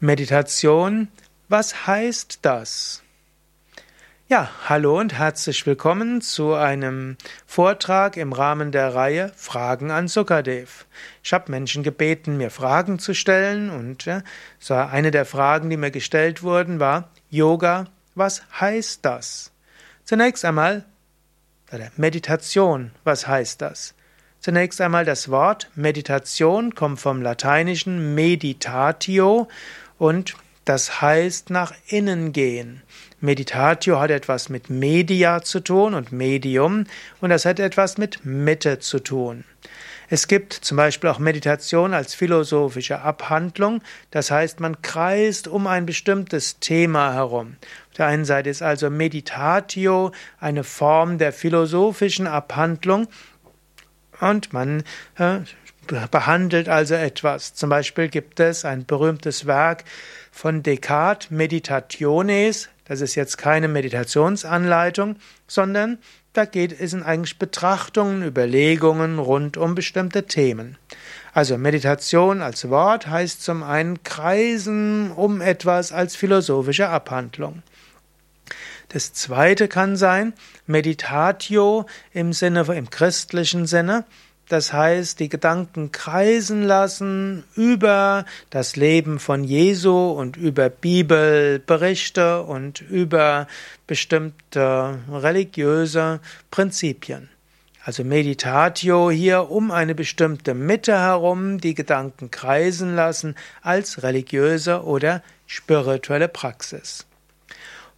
Meditation, was heißt das? Ja, hallo und herzlich willkommen zu einem Vortrag im Rahmen der Reihe Fragen an Sukadev. Ich habe Menschen gebeten, mir Fragen zu stellen und so eine der Fragen, die mir gestellt wurden, war Yoga, was heißt das? Zunächst einmal Meditation, was heißt das? Zunächst einmal das Wort Meditation kommt vom lateinischen meditatio und das heißt nach innen gehen. Meditatio hat etwas mit Media zu tun und Medium und das hat etwas mit Mitte zu tun. Es gibt zum Beispiel auch Meditation als philosophische Abhandlung, das heißt, man kreist um ein bestimmtes Thema herum. Auf der einen Seite ist also Meditatio eine Form der philosophischen Abhandlung und man äh, behandelt also etwas. Zum Beispiel gibt es ein berühmtes Werk von Descartes, Meditationes. Das ist jetzt keine Meditationsanleitung, sondern da geht es in eigentlich Betrachtungen, Überlegungen rund um bestimmte Themen. Also Meditation als Wort heißt zum einen kreisen um etwas als philosophische Abhandlung. Das zweite kann sein Meditatio im Sinne, im christlichen Sinne. Das heißt, die Gedanken kreisen lassen über das Leben von Jesu und über Bibelberichte und über bestimmte religiöse Prinzipien. Also Meditatio hier um eine bestimmte Mitte herum die Gedanken kreisen lassen als religiöse oder spirituelle Praxis.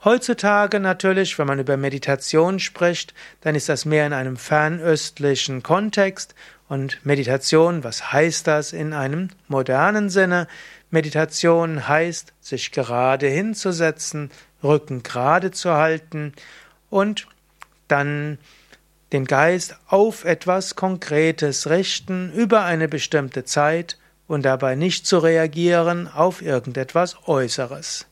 Heutzutage natürlich, wenn man über Meditation spricht, dann ist das mehr in einem fernöstlichen Kontext und Meditation, was heißt das in einem modernen Sinne? Meditation heißt, sich gerade hinzusetzen, Rücken gerade zu halten und dann den Geist auf etwas Konkretes richten über eine bestimmte Zeit und dabei nicht zu reagieren auf irgendetwas Äußeres.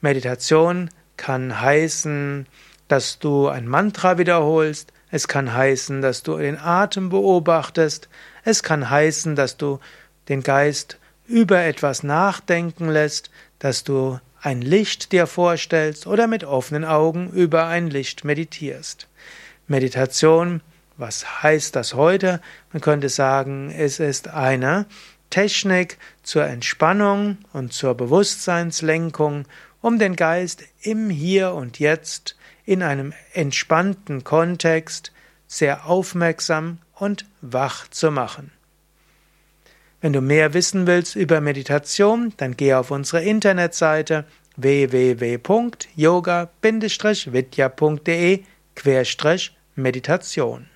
Meditation kann heißen, dass du ein Mantra wiederholst, es kann heißen, dass du den Atem beobachtest, es kann heißen, dass du den Geist über etwas nachdenken lässt, dass du ein Licht dir vorstellst oder mit offenen Augen über ein Licht meditierst. Meditation, was heißt das heute? Man könnte sagen, es ist eine Technik zur Entspannung und zur Bewusstseinslenkung um den Geist im Hier und Jetzt in einem entspannten Kontext sehr aufmerksam und wach zu machen. Wenn du mehr wissen willst über Meditation, dann geh auf unsere Internetseite www.yoga-vidya.de Meditation